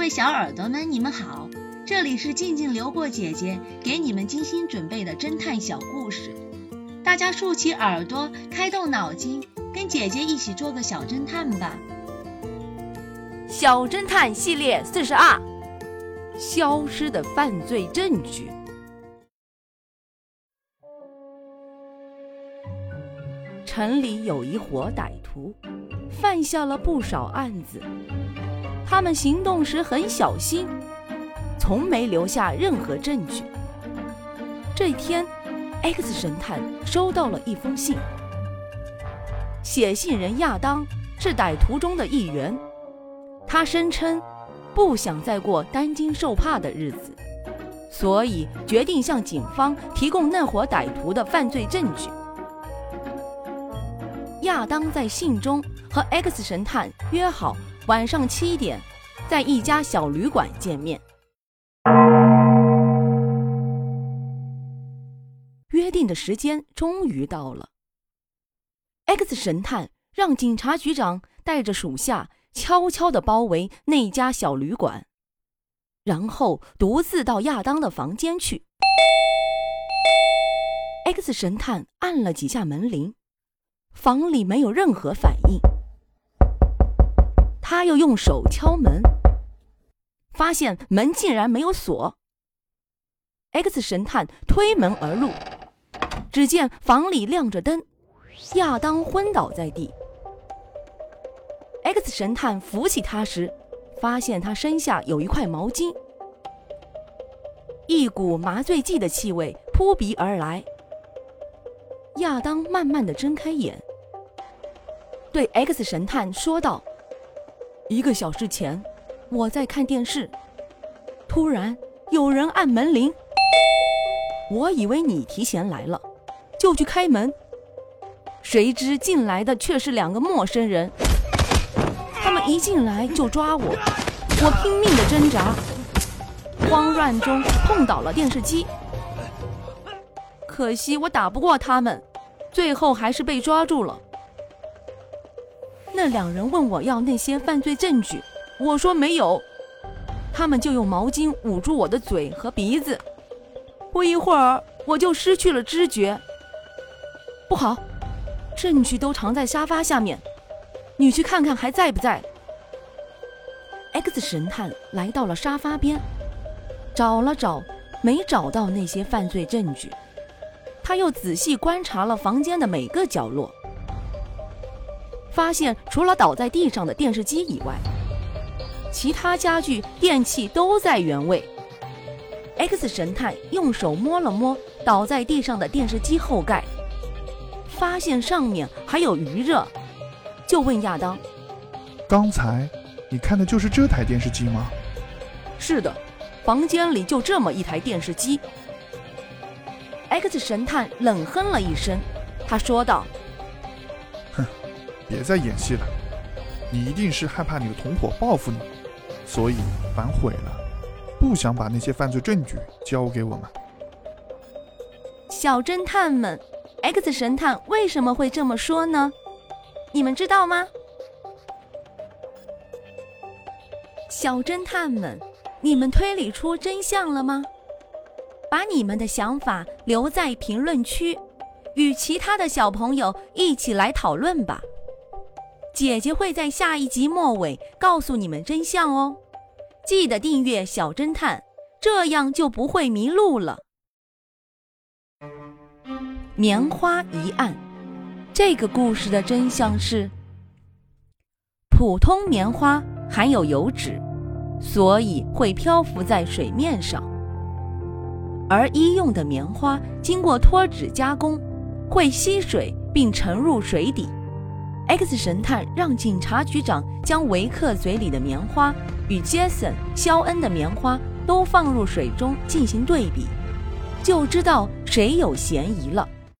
各位小耳朵们，你们好，这里是静静流过姐姐给你们精心准备的侦探小故事，大家竖起耳朵，开动脑筋，跟姐姐一起做个小侦探吧。小侦探系列四十二：消失的犯罪证据。城里有一伙歹徒，犯下了不少案子。他们行动时很小心，从没留下任何证据。这天，X 神探收到了一封信，写信人亚当是歹徒中的一员。他声称不想再过担惊受怕的日子，所以决定向警方提供那伙歹徒的犯罪证据。亚当在信中和 X 神探约好。晚上七点，在一家小旅馆见面。约定的时间终于到了。X 神探让警察局长带着属下悄悄地包围那家小旅馆，然后独自到亚当的房间去。X 神探按了几下门铃，房里没有任何反应。他又用手敲门，发现门竟然没有锁。X 神探推门而入，只见房里亮着灯，亚当昏倒在地。X 神探扶起他时，发现他身下有一块毛巾，一股麻醉剂的气味扑鼻而来。亚当慢慢的睁开眼，对 X 神探说道。一个小时前，我在看电视，突然有人按门铃，我以为你提前来了，就去开门，谁知进来的却是两个陌生人。他们一进来就抓我，我拼命的挣扎，慌乱中碰倒了电视机，可惜我打不过他们，最后还是被抓住了。那两人问我要那些犯罪证据，我说没有，他们就用毛巾捂住我的嘴和鼻子，不一会儿我就失去了知觉。不好，证据都藏在沙发下面，你去看看还在不在？X 神探来到了沙发边，找了找，没找到那些犯罪证据，他又仔细观察了房间的每个角落。发现除了倒在地上的电视机以外，其他家具电器都在原位。X 神探用手摸了摸倒在地上的电视机后盖，发现上面还有余热，就问亚当：“刚才你看的就是这台电视机吗？”“是的，房间里就这么一台电视机。”X 神探冷哼了一声，他说道。别再演戏了，你一定是害怕你的同伙报复你，所以反悔了，不想把那些犯罪证据交给我们。小侦探们，X 神探为什么会这么说呢？你们知道吗？小侦探们，你们推理出真相了吗？把你们的想法留在评论区，与其他的小朋友一起来讨论吧。姐姐会在下一集末尾告诉你们真相哦，记得订阅小侦探，这样就不会迷路了。棉花一案，这个故事的真相是：普通棉花含有油脂，所以会漂浮在水面上；而医用的棉花经过脱脂加工，会吸水并沉入水底。X 神探让警察局长将维克嘴里的棉花与杰森·肖恩的棉花都放入水中进行对比，就知道谁有嫌疑了。